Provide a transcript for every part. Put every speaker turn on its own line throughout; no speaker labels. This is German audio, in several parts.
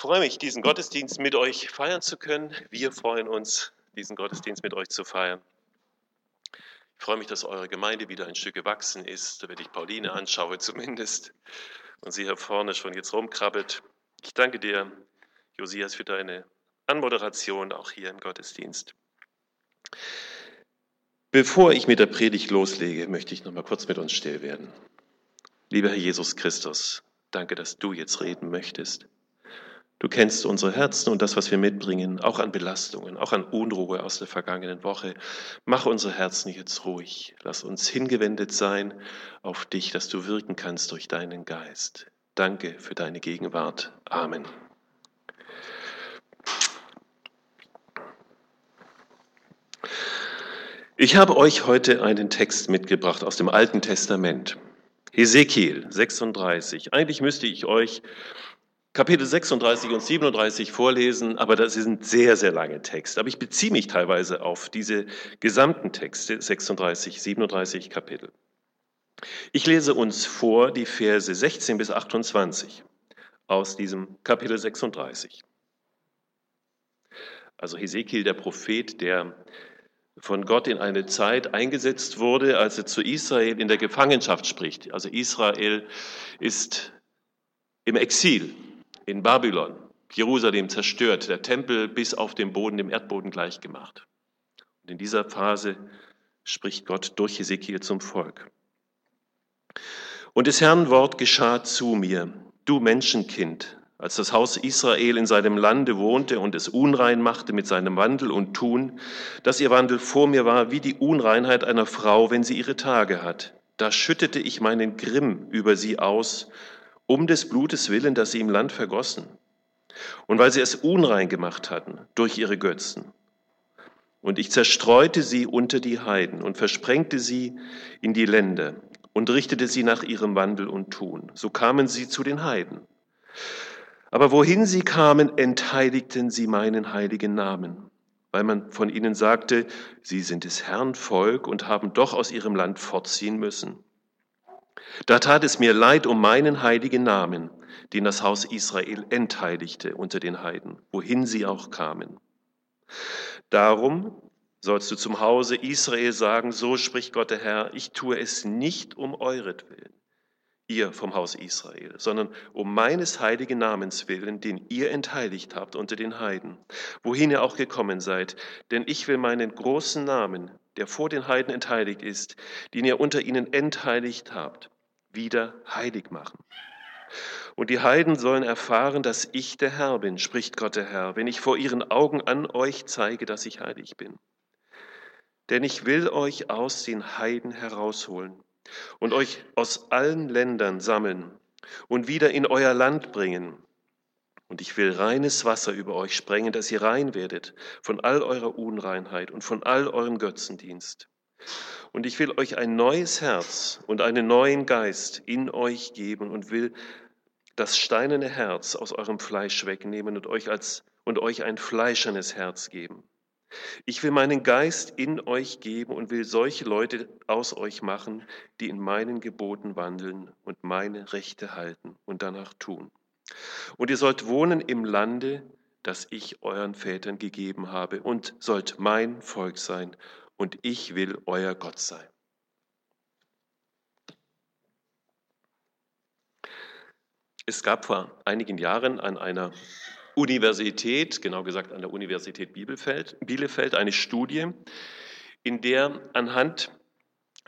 freue mich, diesen Gottesdienst mit euch feiern zu können. Wir freuen uns, diesen Gottesdienst mit euch zu feiern. Ich freue mich, dass eure Gemeinde wieder ein Stück gewachsen ist, wenn ich Pauline anschaue zumindest und sie hier vorne schon jetzt rumkrabbelt. Ich danke dir, Josias, für deine Anmoderation auch hier im Gottesdienst. Bevor ich mit der Predigt loslege, möchte ich noch mal kurz mit uns still werden. Lieber Herr Jesus Christus, danke, dass du jetzt reden möchtest. Du kennst unsere Herzen und das, was wir mitbringen, auch an Belastungen, auch an Unruhe aus der vergangenen Woche. Mach unsere Herzen jetzt ruhig. Lass uns hingewendet sein auf dich, dass du wirken kannst durch deinen Geist. Danke für deine Gegenwart. Amen. Ich habe euch heute einen Text mitgebracht aus dem Alten Testament. Hesekiel 36. Eigentlich müsste ich euch Kapitel 36 und 37 vorlesen, aber das sind sehr, sehr lange Texte. Aber ich beziehe mich teilweise auf diese gesamten Texte, 36, 37 Kapitel. Ich lese uns vor die Verse 16 bis 28 aus diesem Kapitel 36. Also Hesekiel, der Prophet, der von Gott in eine Zeit eingesetzt wurde, als er zu Israel in der Gefangenschaft spricht. Also Israel ist im Exil in Babylon, Jerusalem zerstört, der Tempel bis auf den Boden, dem Erdboden gleichgemacht. Und in dieser Phase spricht Gott durch Hesekiel zum Volk. Und des Herrn Wort geschah zu mir, du Menschenkind, als das Haus Israel in seinem Lande wohnte und es unrein machte mit seinem Wandel und Tun, dass ihr Wandel vor mir war wie die Unreinheit einer Frau, wenn sie ihre Tage hat. Da schüttete ich meinen Grimm über sie aus um des Blutes willen, das sie im Land vergossen. Und weil sie es unrein gemacht hatten durch ihre Götzen. Und ich zerstreute sie unter die Heiden und versprengte sie in die Länder und richtete sie nach ihrem Wandel und Tun. So kamen sie zu den Heiden. Aber wohin sie kamen, entheiligten sie meinen heiligen Namen, weil man von ihnen sagte, sie sind des Herrn Volk und haben doch aus ihrem Land fortziehen müssen. Da tat es mir leid um meinen heiligen Namen, den das Haus Israel entheiligte unter den Heiden, wohin sie auch kamen. Darum sollst du zum Hause Israel sagen, so spricht Gott der Herr, ich tue es nicht um euretwillen, ihr vom Haus Israel, sondern um meines heiligen Namens willen, den ihr entheiligt habt unter den Heiden, wohin ihr auch gekommen seid. Denn ich will meinen großen Namen, der vor den Heiden entheiligt ist, den ihr unter ihnen entheiligt habt, wieder heilig machen. Und die Heiden sollen erfahren, dass ich der Herr bin, spricht Gott der Herr, wenn ich vor ihren Augen an euch zeige, dass ich heilig bin. Denn ich will euch aus den Heiden herausholen und euch aus allen Ländern sammeln und wieder in euer Land bringen. Und ich will reines Wasser über euch sprengen, dass ihr rein werdet von all eurer Unreinheit und von all eurem Götzendienst. Und ich will euch ein neues Herz und einen neuen Geist in euch geben und will das steinerne Herz aus eurem Fleisch wegnehmen und euch als und euch ein fleischernes Herz geben. Ich will meinen Geist in euch geben und will solche Leute aus euch machen, die in meinen Geboten wandeln und meine Rechte halten und danach tun. Und ihr sollt wohnen im Lande, das ich euren Vätern gegeben habe, und sollt mein Volk sein, und ich will euer Gott sein. Es gab vor einigen Jahren an einer Universität, genau gesagt an der Universität Bielefeld, eine Studie, in der anhand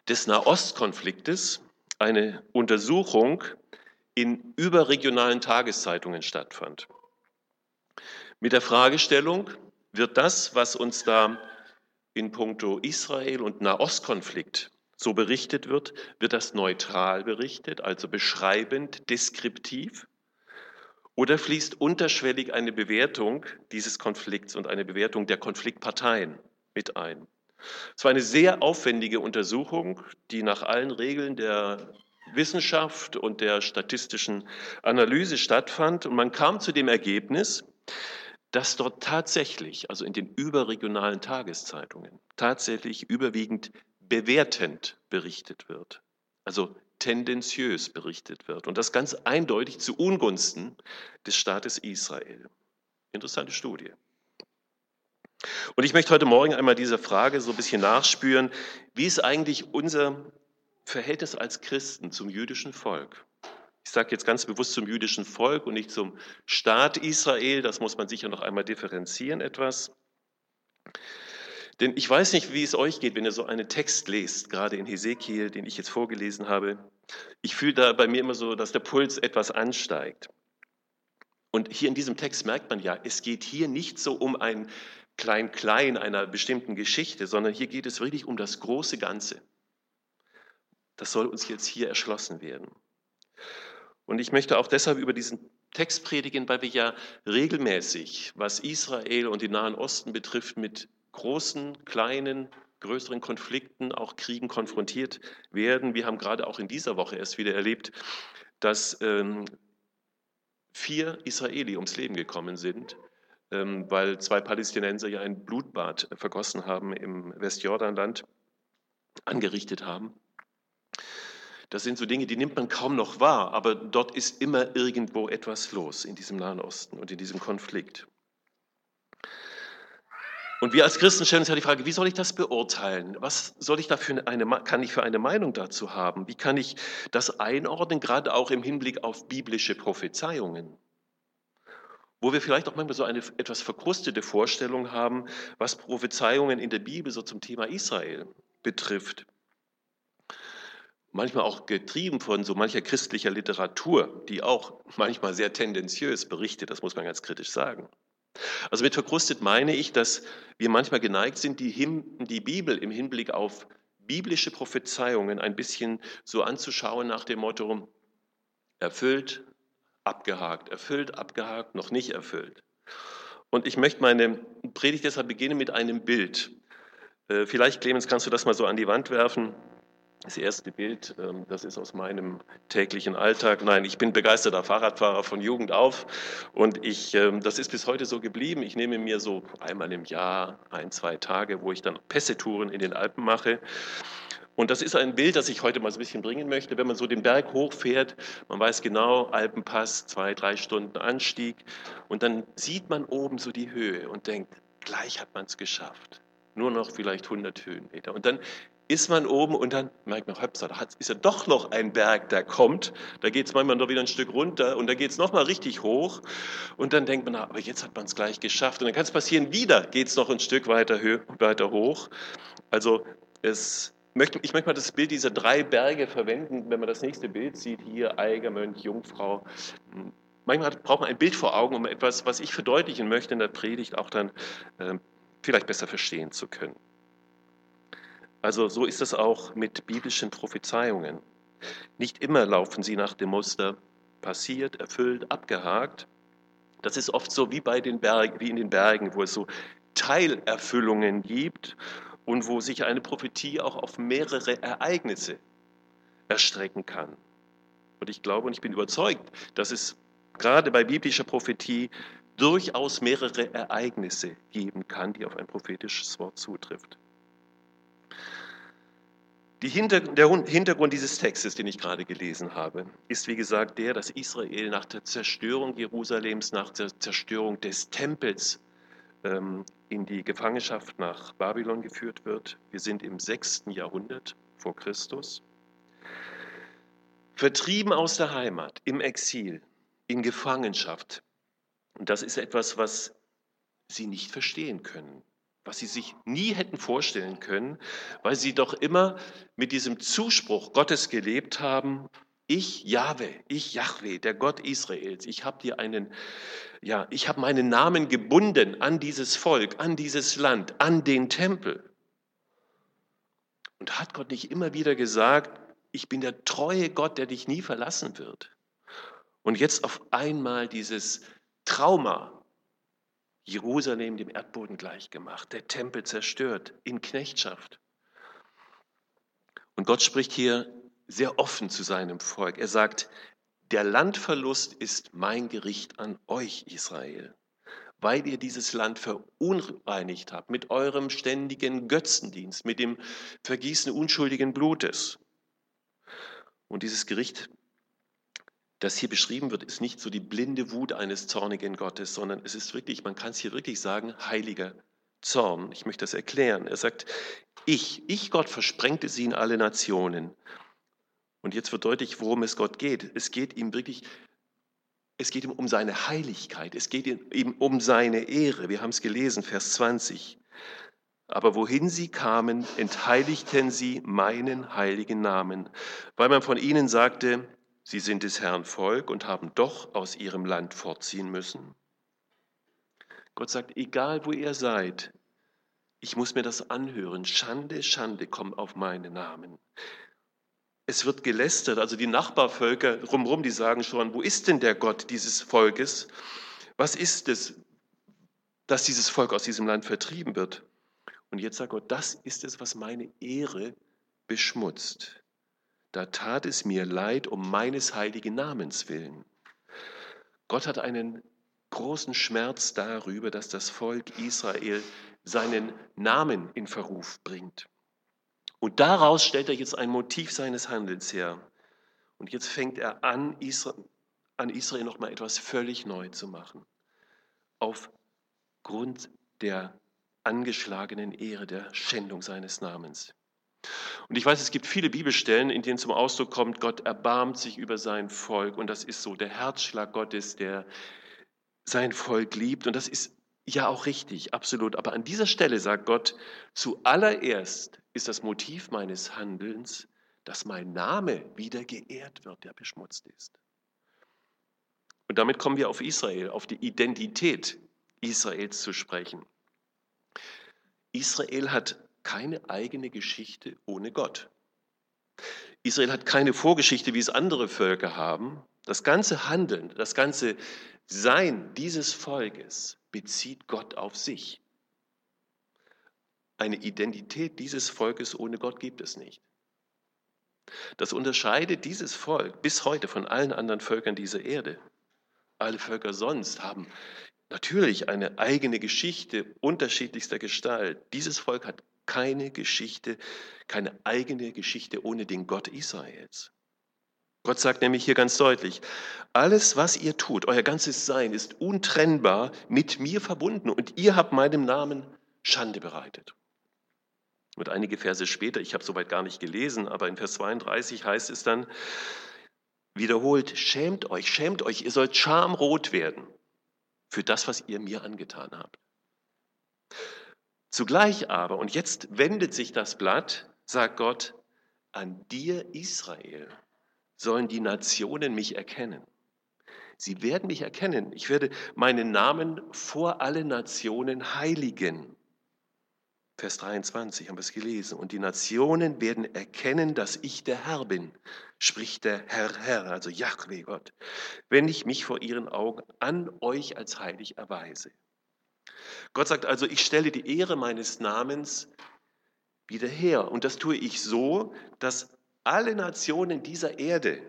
des Nahostkonfliktes eine Untersuchung in überregionalen Tageszeitungen stattfand. Mit der Fragestellung, wird das, was uns da in puncto Israel und Nahostkonflikt so berichtet wird, wird das neutral berichtet, also beschreibend, deskriptiv? Oder fließt unterschwellig eine Bewertung dieses Konflikts und eine Bewertung der Konfliktparteien mit ein? Es war eine sehr aufwendige Untersuchung, die nach allen Regeln der Wissenschaft und der statistischen Analyse stattfand. Und man kam zu dem Ergebnis, dass dort tatsächlich, also in den überregionalen Tageszeitungen, tatsächlich überwiegend bewertend berichtet wird. Also tendenziös berichtet wird. Und das ganz eindeutig zu Ungunsten des Staates Israel. Interessante Studie. Und ich möchte heute Morgen einmal diese Frage so ein bisschen nachspüren, wie ist eigentlich unser Verhältnis als Christen zum jüdischen Volk? Ich sage jetzt ganz bewusst zum jüdischen Volk und nicht zum Staat Israel, das muss man sicher noch einmal differenzieren etwas. Denn ich weiß nicht, wie es euch geht, wenn ihr so einen Text lest, gerade in Hesekiel, den ich jetzt vorgelesen habe. Ich fühle da bei mir immer so, dass der Puls etwas ansteigt. Und hier in diesem Text merkt man ja, es geht hier nicht so um ein Klein-Klein einer bestimmten Geschichte, sondern hier geht es wirklich um das große Ganze. Das soll uns jetzt hier erschlossen werden. Und ich möchte auch deshalb über diesen Text predigen, weil wir ja regelmäßig, was Israel und den Nahen Osten betrifft, mit großen, kleinen, größeren Konflikten, auch Kriegen konfrontiert werden. Wir haben gerade auch in dieser Woche erst wieder erlebt, dass ähm, vier Israeli ums Leben gekommen sind, ähm, weil zwei Palästinenser ja ein Blutbad vergossen haben im Westjordanland, angerichtet haben. Das sind so Dinge, die nimmt man kaum noch wahr, aber dort ist immer irgendwo etwas los in diesem Nahen Osten und in diesem Konflikt. Und wir als Christen stellen uns ja die Frage, wie soll ich das beurteilen? Was soll ich dafür eine, kann ich für eine Meinung dazu haben? Wie kann ich das einordnen, gerade auch im Hinblick auf biblische Prophezeiungen? Wo wir vielleicht auch manchmal so eine etwas verkrustete Vorstellung haben, was Prophezeiungen in der Bibel so zum Thema Israel betrifft. Manchmal auch getrieben von so mancher christlicher Literatur, die auch manchmal sehr tendenziös berichtet, das muss man ganz kritisch sagen. Also mit verkrustet meine ich, dass wir manchmal geneigt sind, die, Him die Bibel im Hinblick auf biblische Prophezeiungen ein bisschen so anzuschauen nach dem Motto, erfüllt, abgehakt, erfüllt, abgehakt, noch nicht erfüllt. Und ich möchte meine Predigt deshalb beginnen mit einem Bild. Äh, vielleicht, Clemens, kannst du das mal so an die Wand werfen. Das erste Bild, ähm, das ist aus meinem täglichen Alltag. Nein, ich bin begeisterter Fahrradfahrer von Jugend auf und ich, ähm, das ist bis heute so geblieben. Ich nehme mir so einmal im Jahr ein, zwei Tage, wo ich dann Pässetouren in den Alpen mache. Und das ist ein Bild, das ich heute mal so ein bisschen bringen möchte. Wenn man so den Berg hochfährt, man weiß genau, Alpenpass, zwei, drei Stunden Anstieg und dann sieht man oben so die Höhe und denkt, gleich hat man es geschafft nur noch vielleicht 100 Höhenmeter. Und dann ist man oben und dann merkt man, hopsa, da ist ja doch noch ein Berg, der kommt. Da geht es manchmal noch wieder ein Stück runter und da geht es nochmal richtig hoch. Und dann denkt man, aber jetzt hat man es gleich geschafft. Und dann kann es passieren, wieder geht es noch ein Stück weiter, weiter hoch. Also es, ich möchte mal das Bild dieser drei Berge verwenden, wenn man das nächste Bild sieht, hier Eiger, Mönch, Jungfrau. Manchmal braucht man ein Bild vor Augen, um etwas, was ich verdeutlichen möchte in der Predigt, auch dann äh, vielleicht besser verstehen zu können. Also so ist es auch mit biblischen Prophezeiungen. Nicht immer laufen sie nach dem Muster passiert, erfüllt, abgehakt. Das ist oft so wie bei den Bergen, wie in den Bergen, wo es so Teilerfüllungen gibt und wo sich eine Prophetie auch auf mehrere Ereignisse erstrecken kann. Und ich glaube und ich bin überzeugt, dass es gerade bei biblischer Prophetie durchaus mehrere Ereignisse geben kann, die auf ein prophetisches Wort zutrifft. Hinter, der Hintergrund dieses Textes, den ich gerade gelesen habe, ist wie gesagt der, dass Israel nach der Zerstörung Jerusalems, nach der Zerstörung des Tempels ähm, in die Gefangenschaft nach Babylon geführt wird. Wir sind im 6. Jahrhundert vor Christus. Vertrieben aus der Heimat, im Exil, in Gefangenschaft. Und das ist etwas, was sie nicht verstehen können was sie sich nie hätten vorstellen können, weil sie doch immer mit diesem Zuspruch Gottes gelebt haben, ich Jahwe, ich Jahwe, der Gott Israels, ich habe dir einen, ja, ich habe meinen Namen gebunden an dieses Volk, an dieses Land, an den Tempel. Und hat Gott nicht immer wieder gesagt, ich bin der treue Gott, der dich nie verlassen wird. Und jetzt auf einmal dieses Trauma, Jerusalem dem Erdboden gleichgemacht, der Tempel zerstört, in Knechtschaft. Und Gott spricht hier sehr offen zu seinem Volk. Er sagt, der Landverlust ist mein Gericht an euch, Israel, weil ihr dieses Land verunreinigt habt mit eurem ständigen Götzendienst, mit dem Vergießen unschuldigen Blutes. Und dieses Gericht, das hier beschrieben wird, ist nicht so die blinde Wut eines zornigen Gottes, sondern es ist wirklich, man kann es hier wirklich sagen, heiliger Zorn. Ich möchte das erklären. Er sagt, ich, ich Gott versprengte sie in alle Nationen. Und jetzt wird deutlich, worum es Gott geht. Es geht ihm wirklich, es geht ihm um seine Heiligkeit. Es geht ihm um seine Ehre. Wir haben es gelesen, Vers 20. Aber wohin sie kamen, entheiligten sie meinen heiligen Namen, weil man von ihnen sagte, sie sind des Herrn Volk und haben doch aus ihrem Land fortziehen müssen. Gott sagt, egal wo ihr seid, ich muss mir das anhören. Schande, Schande, komm auf meinen Namen. Es wird gelästert, also die Nachbarvölker drumherum, die sagen schon, wo ist denn der Gott dieses Volkes? Was ist es, dass dieses Volk aus diesem Land vertrieben wird? Und jetzt sagt Gott, das ist es, was meine Ehre beschmutzt. Da tat es mir leid um meines heiligen Namens willen. Gott hat einen großen Schmerz darüber, dass das Volk Israel seinen Namen in Verruf bringt. Und daraus stellt er jetzt ein Motiv seines Handelns her. Und jetzt fängt er an, Israel, an Israel nochmal etwas völlig neu zu machen. Aufgrund der angeschlagenen Ehre, der Schändung seines Namens. Und ich weiß, es gibt viele Bibelstellen, in denen zum Ausdruck kommt, Gott erbarmt sich über sein Volk. Und das ist so der Herzschlag Gottes, der sein Volk liebt. Und das ist ja auch richtig, absolut. Aber an dieser Stelle sagt Gott, zuallererst ist das Motiv meines Handelns, dass mein Name wieder geehrt wird, der beschmutzt ist. Und damit kommen wir auf Israel, auf die Identität Israels zu sprechen. Israel hat keine eigene Geschichte ohne Gott. Israel hat keine Vorgeschichte, wie es andere Völker haben. Das ganze Handeln, das ganze Sein dieses Volkes bezieht Gott auf sich. Eine Identität dieses Volkes ohne Gott gibt es nicht. Das unterscheidet dieses Volk bis heute von allen anderen Völkern dieser Erde. Alle Völker sonst haben natürlich eine eigene Geschichte unterschiedlichster Gestalt. Dieses Volk hat keine Geschichte, keine eigene Geschichte ohne den Gott Israels. Gott sagt nämlich hier ganz deutlich, alles, was ihr tut, euer ganzes Sein ist untrennbar mit mir verbunden und ihr habt meinem Namen Schande bereitet. Und einige Verse später, ich habe soweit gar nicht gelesen, aber in Vers 32 heißt es dann wiederholt, schämt euch, schämt euch, ihr sollt schamrot werden für das, was ihr mir angetan habt. Zugleich aber, und jetzt wendet sich das Blatt, sagt Gott, an dir Israel sollen die Nationen mich erkennen. Sie werden mich erkennen. Ich werde meinen Namen vor alle Nationen heiligen. Vers 23 haben wir es gelesen. Und die Nationen werden erkennen, dass ich der Herr bin, spricht der Herr, Herr, also Yahweh Gott, wenn ich mich vor ihren Augen an euch als heilig erweise. Gott sagt also, ich stelle die Ehre meines Namens wieder her. Und das tue ich so, dass alle Nationen dieser Erde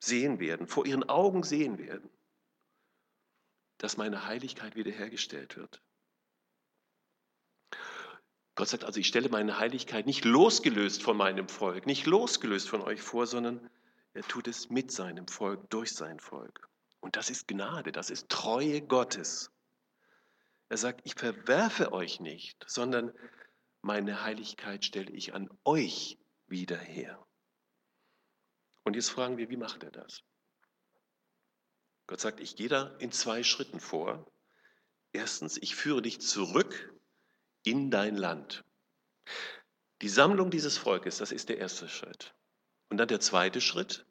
sehen werden, vor ihren Augen sehen werden, dass meine Heiligkeit wiederhergestellt wird. Gott sagt also, ich stelle meine Heiligkeit nicht losgelöst von meinem Volk, nicht losgelöst von euch vor, sondern er tut es mit seinem Volk, durch sein Volk. Und das ist Gnade, das ist Treue Gottes. Er sagt, ich verwerfe euch nicht, sondern meine Heiligkeit stelle ich an euch wieder her. Und jetzt fragen wir, wie macht er das? Gott sagt, ich gehe da in zwei Schritten vor. Erstens, ich führe dich zurück in dein Land. Die Sammlung dieses Volkes, das ist der erste Schritt. Und dann der zweite Schritt,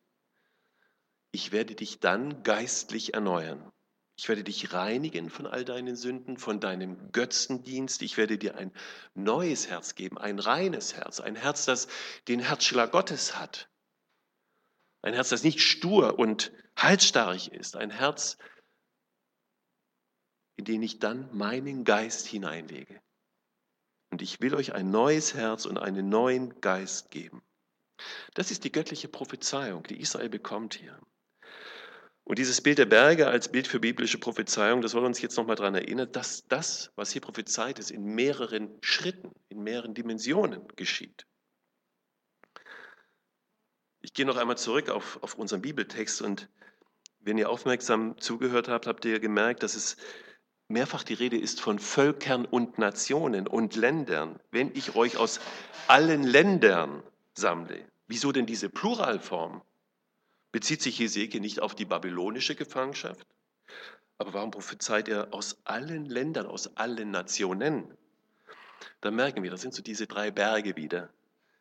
ich werde dich dann geistlich erneuern. Ich werde dich reinigen von all deinen Sünden, von deinem Götzendienst. Ich werde dir ein neues Herz geben, ein reines Herz, ein Herz, das den Herzschlag Gottes hat. Ein Herz, das nicht stur und halsstarrig ist. Ein Herz, in den ich dann meinen Geist hineinlege. Und ich will euch ein neues Herz und einen neuen Geist geben. Das ist die göttliche Prophezeiung, die Israel bekommt hier. Und dieses Bild der Berge als Bild für biblische Prophezeiung, das soll uns jetzt nochmal daran erinnern, dass das, was hier prophezeit ist, in mehreren Schritten, in mehreren Dimensionen geschieht. Ich gehe noch einmal zurück auf, auf unseren Bibeltext und wenn ihr aufmerksam zugehört habt, habt ihr gemerkt, dass es mehrfach die Rede ist von Völkern und Nationen und Ländern. Wenn ich euch aus allen Ländern sammle, wieso denn diese Pluralform? Bezieht sich Hesekiel nicht auf die babylonische Gefangenschaft? Aber warum prophezeit er aus allen Ländern, aus allen Nationen? Da merken wir, das sind so diese drei Berge wieder.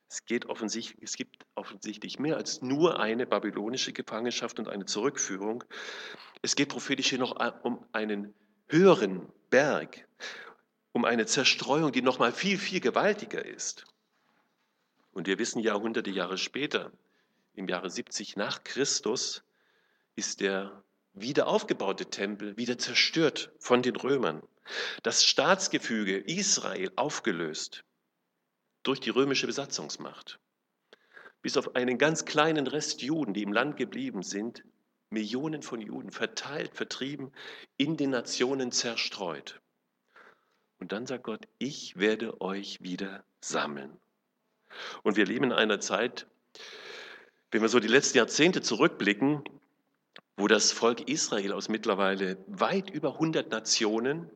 Es, geht offensichtlich, es gibt offensichtlich mehr als nur eine babylonische Gefangenschaft und eine Zurückführung. Es geht prophetisch hier noch um einen höheren Berg, um eine Zerstreuung, die noch mal viel, viel gewaltiger ist. Und wir wissen, Jahrhunderte Jahre später, im Jahre 70 nach Christus, ist der wieder aufgebaute Tempel wieder zerstört von den Römern. Das Staatsgefüge Israel aufgelöst durch die römische Besatzungsmacht. Bis auf einen ganz kleinen Rest Juden, die im Land geblieben sind, Millionen von Juden verteilt, vertrieben, in den Nationen zerstreut. Und dann sagt Gott, ich werde euch wieder sammeln. Und wir leben in einer Zeit, wenn wir so die letzten Jahrzehnte zurückblicken, wo das Volk Israel aus mittlerweile weit über 100 Nationen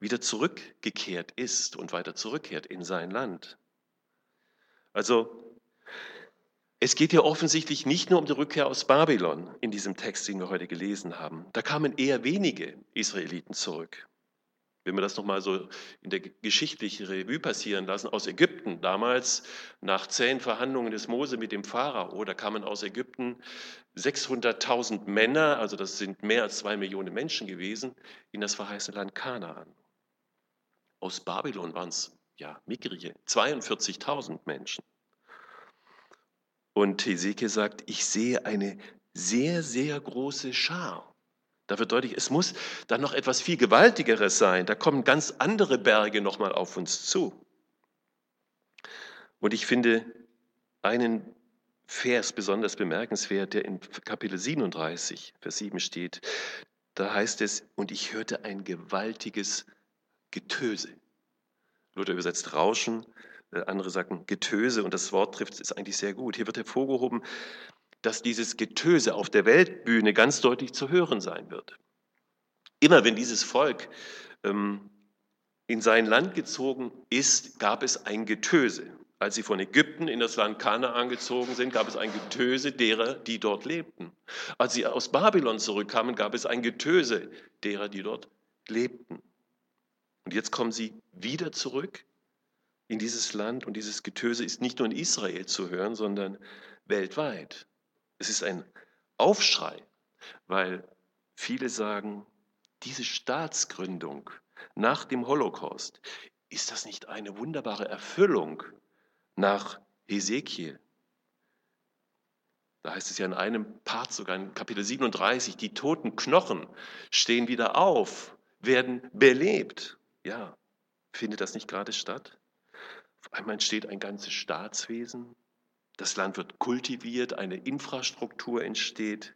wieder zurückgekehrt ist und weiter zurückkehrt in sein Land. Also es geht ja offensichtlich nicht nur um die Rückkehr aus Babylon in diesem Text, den wir heute gelesen haben. Da kamen eher wenige Israeliten zurück. Wenn wir das nochmal so in der geschichtlichen Revue passieren lassen, aus Ägypten damals, nach zehn Verhandlungen des Mose mit dem Pharao, da kamen aus Ägypten 600.000 Männer, also das sind mehr als zwei Millionen Menschen gewesen, in das verheißene Land Kanaan. Aus Babylon waren es ja mickrige 42.000 Menschen. Und Hesekiel sagt, ich sehe eine sehr, sehr große Schar. Da wird deutlich, es muss dann noch etwas viel Gewaltigeres sein. Da kommen ganz andere Berge nochmal auf uns zu. Und ich finde einen Vers besonders bemerkenswert, der in Kapitel 37, Vers 7 steht. Da heißt es, und ich hörte ein gewaltiges Getöse. Luther übersetzt Rauschen, äh, andere sagen Getöse und das Wort trifft es eigentlich sehr gut. Hier wird hervorgehoben, dass dieses Getöse auf der Weltbühne ganz deutlich zu hören sein wird. Immer wenn dieses Volk ähm, in sein Land gezogen ist, gab es ein Getöse. Als sie von Ägypten in das Land Kanaan gezogen sind, gab es ein Getöse derer, die dort lebten. Als sie aus Babylon zurückkamen, gab es ein Getöse derer, die dort lebten. Und jetzt kommen sie wieder zurück in dieses Land und dieses Getöse ist nicht nur in Israel zu hören, sondern weltweit. Es ist ein Aufschrei, weil viele sagen, diese Staatsgründung nach dem Holocaust, ist das nicht eine wunderbare Erfüllung nach Hesekiel? Da heißt es ja in einem Part, sogar in Kapitel 37, die toten Knochen stehen wieder auf, werden belebt. Ja, findet das nicht gerade statt? Auf einmal entsteht ein ganzes Staatswesen, das Land wird kultiviert, eine Infrastruktur entsteht,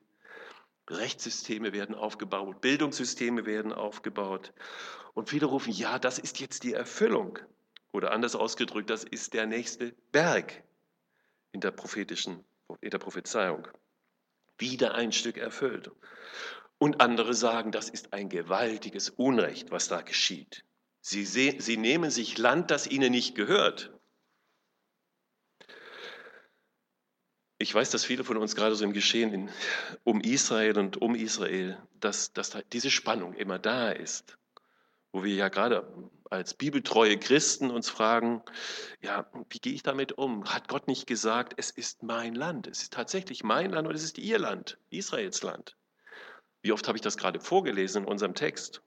Rechtssysteme werden aufgebaut, Bildungssysteme werden aufgebaut. Und viele rufen, ja, das ist jetzt die Erfüllung. Oder anders ausgedrückt, das ist der nächste Berg in der prophetischen, in der Prophezeiung. Wieder ein Stück erfüllt. Und andere sagen, das ist ein gewaltiges Unrecht, was da geschieht. Sie, sie nehmen sich Land, das ihnen nicht gehört. Ich weiß, dass viele von uns gerade so im Geschehen in, um Israel und um Israel, dass, dass da diese Spannung immer da ist, wo wir ja gerade als bibeltreue Christen uns fragen, ja, wie gehe ich damit um? Hat Gott nicht gesagt, es ist mein Land, es ist tatsächlich mein Land und es ist ihr Land, Israels Land? Wie oft habe ich das gerade vorgelesen in unserem Text?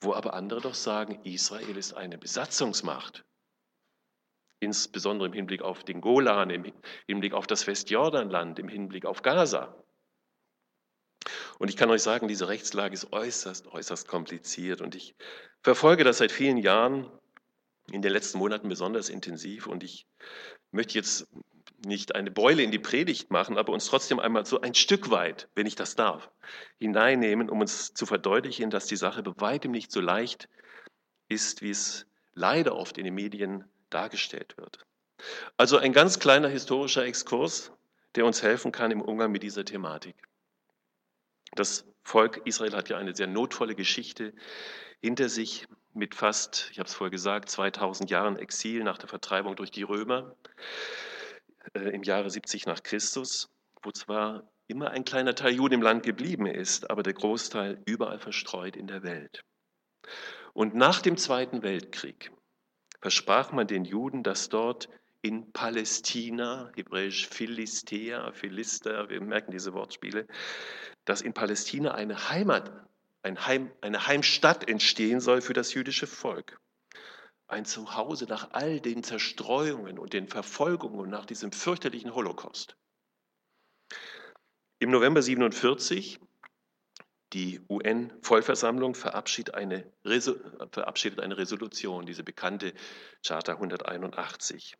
Wo aber andere doch sagen, Israel ist eine Besatzungsmacht insbesondere im Hinblick auf den Golan, im Hinblick auf das Westjordanland, im Hinblick auf Gaza. Und ich kann euch sagen, diese Rechtslage ist äußerst, äußerst kompliziert und ich verfolge das seit vielen Jahren, in den letzten Monaten besonders intensiv und ich möchte jetzt nicht eine Beule in die Predigt machen, aber uns trotzdem einmal so ein Stück weit, wenn ich das darf, hineinnehmen, um uns zu verdeutlichen, dass die Sache bei weitem nicht so leicht ist, wie es leider oft in den Medien dargestellt wird. Also ein ganz kleiner historischer Exkurs, der uns helfen kann im Umgang mit dieser Thematik. Das Volk Israel hat ja eine sehr notvolle Geschichte hinter sich mit fast, ich habe es vorher gesagt, 2000 Jahren Exil nach der Vertreibung durch die Römer äh, im Jahre 70 nach Christus, wo zwar immer ein kleiner Teil Juden im Land geblieben ist, aber der Großteil überall verstreut in der Welt. Und nach dem Zweiten Weltkrieg versprach man den Juden, dass dort in Palästina, hebräisch Philistea, Philister, wir merken diese Wortspiele, dass in Palästina eine Heimat, ein Heim, eine Heimstadt entstehen soll für das jüdische Volk. Ein Zuhause nach all den Zerstreuungen und den Verfolgungen und nach diesem fürchterlichen Holocaust. Im November 47 die UN-Vollversammlung verabschiedet eine, verabschiedet eine Resolution, diese bekannte Charta 181.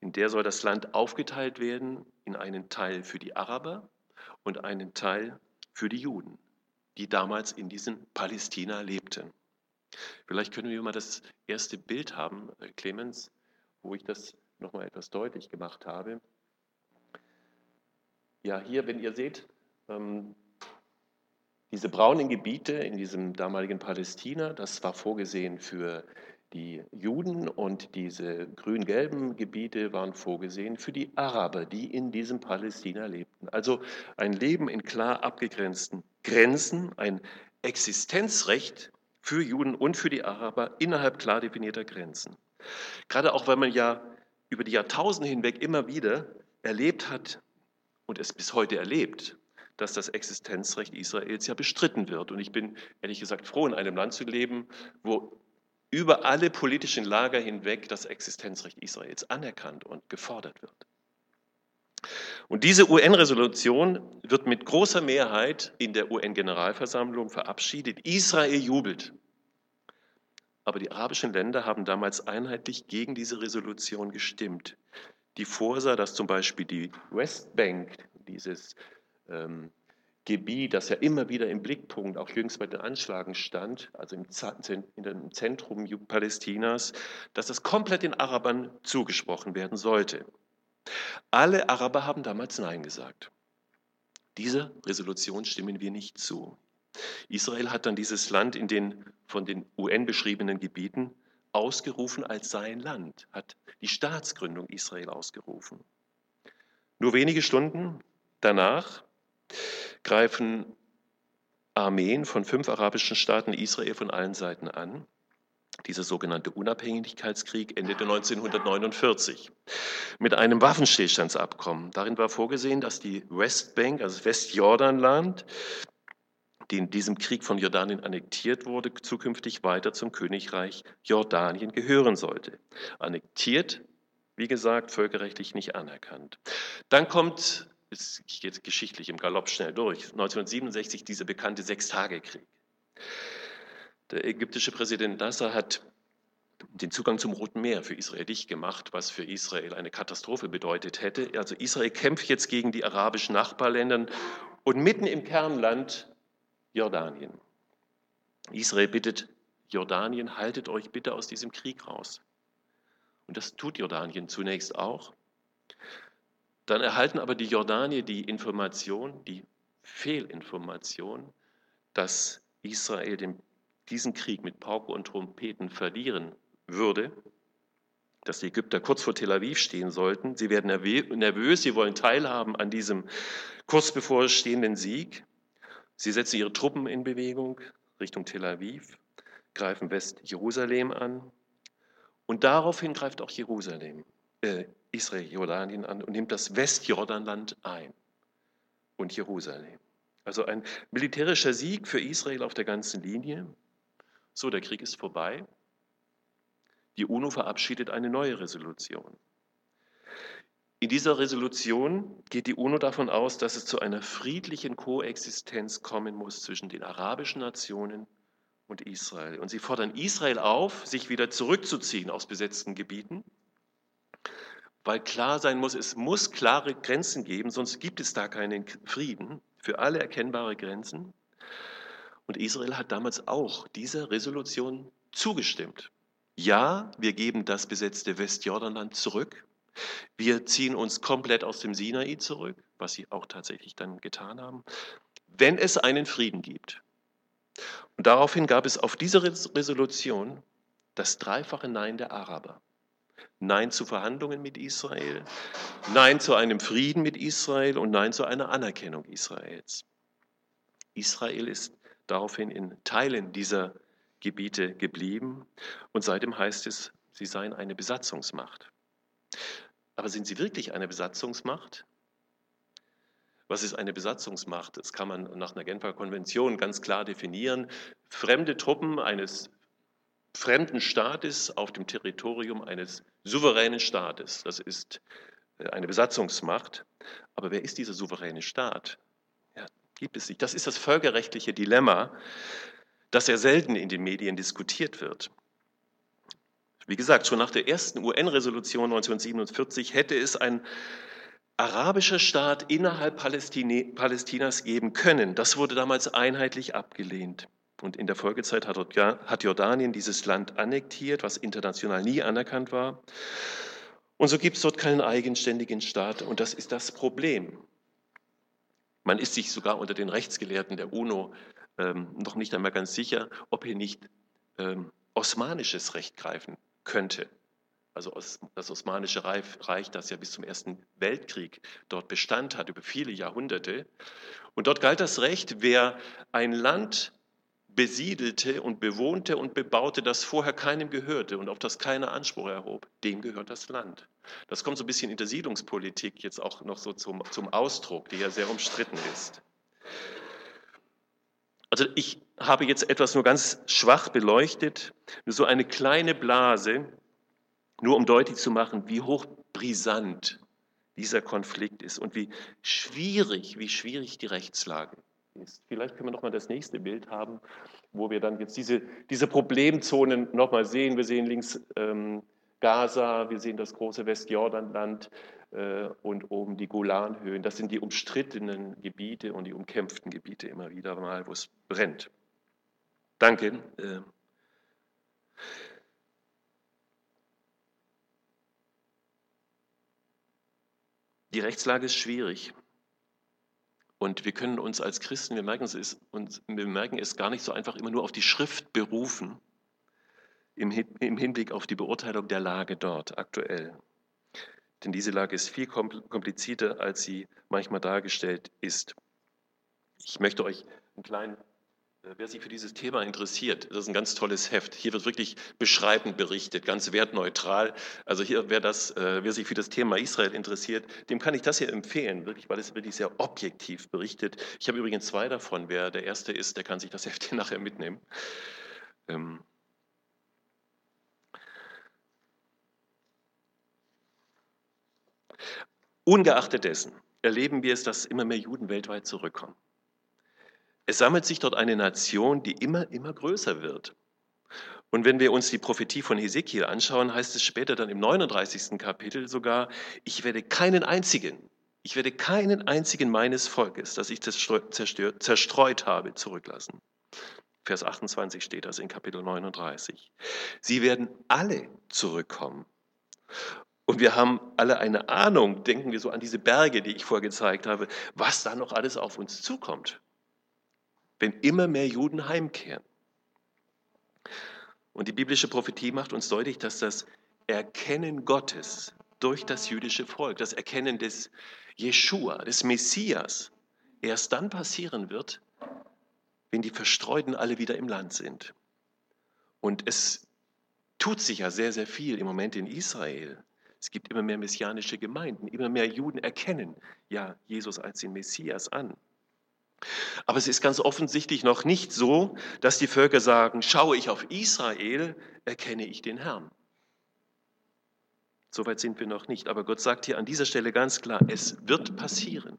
In der soll das Land aufgeteilt werden in einen Teil für die Araber und einen Teil für die Juden, die damals in diesem Palästina lebten. Vielleicht können wir mal das erste Bild haben, äh, Clemens, wo ich das nochmal etwas deutlich gemacht habe. Ja, hier, wenn ihr seht, ähm, diese braunen Gebiete in diesem damaligen Palästina, das war vorgesehen für die Juden und diese grün-gelben Gebiete waren vorgesehen für die Araber, die in diesem Palästina lebten. Also ein Leben in klar abgegrenzten Grenzen, ein Existenzrecht für Juden und für die Araber innerhalb klar definierter Grenzen. Gerade auch, weil man ja über die Jahrtausende hinweg immer wieder erlebt hat und es bis heute erlebt, dass das Existenzrecht Israels ja bestritten wird. Und ich bin ehrlich gesagt froh, in einem Land zu leben, wo über alle politischen Lager hinweg das Existenzrecht Israels anerkannt und gefordert wird. Und diese UN-Resolution wird mit großer Mehrheit in der UN-Generalversammlung verabschiedet. Israel jubelt. Aber die arabischen Länder haben damals einheitlich gegen diese Resolution gestimmt, die vorsah, dass zum Beispiel die Westbank, dieses ähm, Gebiet, das ja immer wieder im Blickpunkt, auch jüngst bei den Anschlagen stand, also im, im Zentrum Palästinas, dass das komplett den Arabern zugesprochen werden sollte. Alle Araber haben damals Nein gesagt. Dieser Resolution stimmen wir nicht zu. Israel hat dann dieses Land in den von den UN beschriebenen Gebieten ausgerufen als sein Land, hat die Staatsgründung Israel ausgerufen. Nur wenige Stunden danach greifen Armeen von fünf arabischen Staaten Israel von allen Seiten an. Dieser sogenannte Unabhängigkeitskrieg endete 1949 mit einem Waffenstillstandsabkommen. Darin war vorgesehen, dass die Westbank, also das Westjordanland, die in diesem Krieg von Jordanien annektiert wurde, zukünftig weiter zum Königreich Jordanien gehören sollte. Annektiert, wie gesagt, völkerrechtlich nicht anerkannt. Dann kommt ich gehe jetzt geschichtlich im Galopp schnell durch, 1967 dieser bekannte Sechstagekrieg. Der ägyptische Präsident Nasser hat den Zugang zum Roten Meer für Israel dicht gemacht, was für Israel eine Katastrophe bedeutet hätte. Also Israel kämpft jetzt gegen die arabischen Nachbarländer und mitten im Kernland Jordanien. Israel bittet Jordanien, haltet euch bitte aus diesem Krieg raus. Und das tut Jordanien zunächst auch. Dann erhalten aber die Jordanier die Information, die Fehlinformation, dass Israel den, diesen Krieg mit Pauke und Trompeten verlieren würde, dass die Ägypter kurz vor Tel Aviv stehen sollten. Sie werden nervös, sie wollen teilhaben an diesem kurz bevorstehenden Sieg. Sie setzen ihre Truppen in Bewegung Richtung Tel Aviv, greifen West-Jerusalem an und daraufhin greift auch Jerusalem, äh, Israel Jordanien an und nimmt das Westjordanland ein und Jerusalem. Also ein militärischer Sieg für Israel auf der ganzen Linie. So, der Krieg ist vorbei. Die UNO verabschiedet eine neue Resolution. In dieser Resolution geht die UNO davon aus, dass es zu einer friedlichen Koexistenz kommen muss zwischen den arabischen Nationen und Israel. Und sie fordern Israel auf, sich wieder zurückzuziehen aus besetzten Gebieten weil klar sein muss, es muss klare Grenzen geben, sonst gibt es da keinen Frieden für alle erkennbare Grenzen. Und Israel hat damals auch dieser Resolution zugestimmt. Ja, wir geben das besetzte Westjordanland zurück, Wir ziehen uns komplett aus dem Sinai zurück, was sie auch tatsächlich dann getan haben, wenn es einen Frieden gibt. Und daraufhin gab es auf diese Resolution das dreifache Nein der Araber. Nein zu Verhandlungen mit Israel, Nein zu einem Frieden mit Israel und Nein zu einer Anerkennung Israels. Israel ist daraufhin in Teilen dieser Gebiete geblieben und seitdem heißt es, sie seien eine Besatzungsmacht. Aber sind sie wirklich eine Besatzungsmacht? Was ist eine Besatzungsmacht? Das kann man nach einer Genfer Konvention ganz klar definieren. Fremde Truppen eines fremden Staates auf dem Territorium eines souveränen Staates. Das ist äh, eine Besatzungsmacht. Aber wer ist dieser souveräne Staat? Ja, gibt es nicht. Das ist das völkerrechtliche Dilemma, das sehr selten in den Medien diskutiert wird. Wie gesagt, schon nach der ersten UN-Resolution 1947 hätte es ein arabischer Staat innerhalb Palästinas geben können. Das wurde damals einheitlich abgelehnt. Und in der Folgezeit hat Jordanien dieses Land annektiert, was international nie anerkannt war. Und so gibt es dort keinen eigenständigen Staat. Und das ist das Problem. Man ist sich sogar unter den Rechtsgelehrten der UNO ähm, noch nicht einmal ganz sicher, ob hier nicht ähm, osmanisches Recht greifen könnte. Also das Osmanische Reich, das ja bis zum Ersten Weltkrieg dort Bestand hat, über viele Jahrhunderte. Und dort galt das Recht, wer ein Land besiedelte und bewohnte und bebaute, das vorher keinem gehörte und auf das keiner Anspruch erhob, dem gehört das Land. Das kommt so ein bisschen in der Siedlungspolitik jetzt auch noch so zum, zum Ausdruck, die ja sehr umstritten ist. Also ich habe jetzt etwas nur ganz schwach beleuchtet, nur so eine kleine Blase, nur um deutlich zu machen, wie hochbrisant dieser Konflikt ist und wie schwierig, wie schwierig die Rechtslage ist. Vielleicht können wir noch mal das nächste Bild haben, wo wir dann jetzt diese, diese Problemzonen noch mal sehen. Wir sehen links ähm, Gaza, wir sehen das große Westjordanland, äh, und oben die Golanhöhen. Das sind die umstrittenen Gebiete und die umkämpften Gebiete immer wieder mal, wo es brennt. Danke. Äh. Die Rechtslage ist schwierig. Und wir können uns als Christen, wir merken es, und wir merken es gar nicht so einfach immer nur auf die Schrift berufen, im Hinblick auf die Beurteilung der Lage dort aktuell. Denn diese Lage ist viel komplizierter, als sie manchmal dargestellt ist. Ich möchte euch einen kleinen, wer sich für dieses Thema interessiert, das ist ein ganz tolles Heft. Hier wird wirklich beschreibend berichtet, ganz wertneutral. Also hier, wer, das, äh, wer sich für das Thema Israel interessiert, dem kann ich das hier empfehlen, wirklich, weil es wirklich sehr objektiv berichtet. Ich habe übrigens zwei davon. Wer der erste ist, der kann sich das Heft hier nachher mitnehmen. Ähm, Ungeachtet dessen erleben wir es, dass immer mehr Juden weltweit zurückkommen. Es sammelt sich dort eine Nation, die immer, immer größer wird. Und wenn wir uns die Prophetie von Hesekiel anschauen, heißt es später dann im 39. Kapitel sogar, ich werde keinen einzigen, ich werde keinen einzigen meines Volkes, das ich zerstört, zerstreut habe, zurücklassen. Vers 28 steht das in Kapitel 39. Sie werden alle zurückkommen. Und wir haben alle eine Ahnung, denken wir so an diese Berge, die ich vorher gezeigt habe, was da noch alles auf uns zukommt, wenn immer mehr Juden heimkehren. Und die biblische Prophetie macht uns deutlich, dass das Erkennen Gottes durch das jüdische Volk, das Erkennen des Jeshua, des Messias, erst dann passieren wird, wenn die Verstreuten alle wieder im Land sind. Und es tut sich ja sehr, sehr viel im Moment in Israel. Es gibt immer mehr messianische Gemeinden, immer mehr Juden erkennen ja Jesus als den Messias an. Aber es ist ganz offensichtlich noch nicht so, dass die Völker sagen, schaue ich auf Israel, erkenne ich den Herrn. Soweit sind wir noch nicht. Aber Gott sagt hier an dieser Stelle ganz klar, es wird passieren.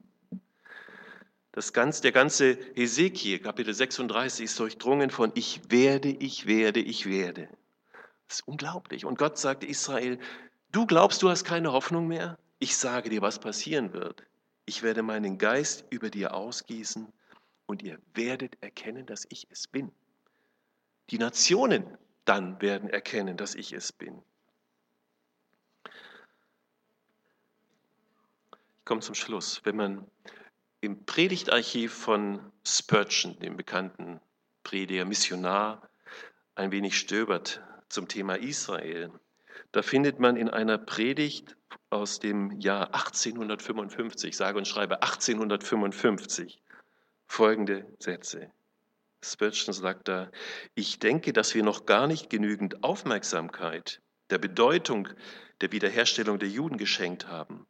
Das ganze, der ganze Hesekiel, Kapitel 36, ist durchdrungen von Ich werde, ich werde, ich werde. Das ist unglaublich. Und Gott sagt Israel, Du glaubst, du hast keine Hoffnung mehr? Ich sage dir, was passieren wird. Ich werde meinen Geist über dir ausgießen und ihr werdet erkennen, dass ich es bin. Die Nationen dann werden erkennen, dass ich es bin. ich komme zum Schluss, wenn man im Predigtarchiv von Spurgeon, dem bekannten Prediger, Missionar, ein wenig stöbert zum Thema Israel, da findet man in einer Predigt aus dem Jahr 1855, sage und schreibe 1855, folgende Sätze. Spurgeon sagt da, ich denke, dass wir noch gar nicht genügend Aufmerksamkeit der Bedeutung der Wiederherstellung der Juden geschenkt haben.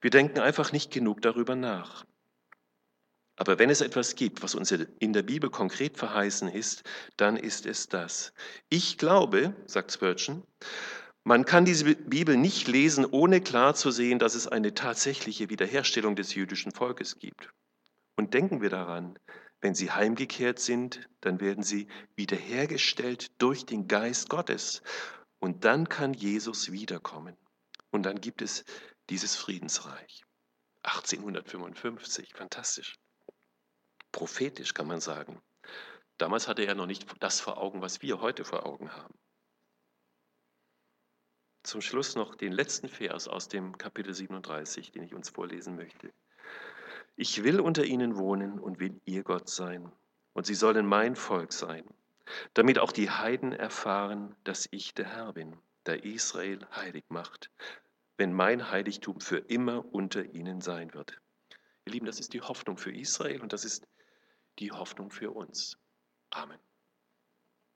Wir denken einfach nicht genug darüber nach. Aber wenn es etwas gibt, was uns in der Bibel konkret verheißen ist, dann ist es das. Ich glaube, sagt Spurgeon, man kann diese Bibel nicht lesen, ohne klar zu sehen, dass es eine tatsächliche Wiederherstellung des jüdischen Volkes gibt. Und denken wir daran, wenn sie heimgekehrt sind, dann werden sie wiederhergestellt durch den Geist Gottes. Und dann kann Jesus wiederkommen. Und dann gibt es dieses Friedensreich. 1855, fantastisch. Prophetisch kann man sagen. Damals hatte er noch nicht das vor Augen, was wir heute vor Augen haben. Zum Schluss noch den letzten Vers aus dem Kapitel 37, den ich uns vorlesen möchte. Ich will unter ihnen wohnen und will ihr Gott sein, und sie sollen mein Volk sein, damit auch die Heiden erfahren, dass ich der Herr bin, der Israel heilig macht, wenn mein Heiligtum für immer unter ihnen sein wird. Ihr Lieben, das ist die Hoffnung für Israel und das ist die Hoffnung für uns. Amen.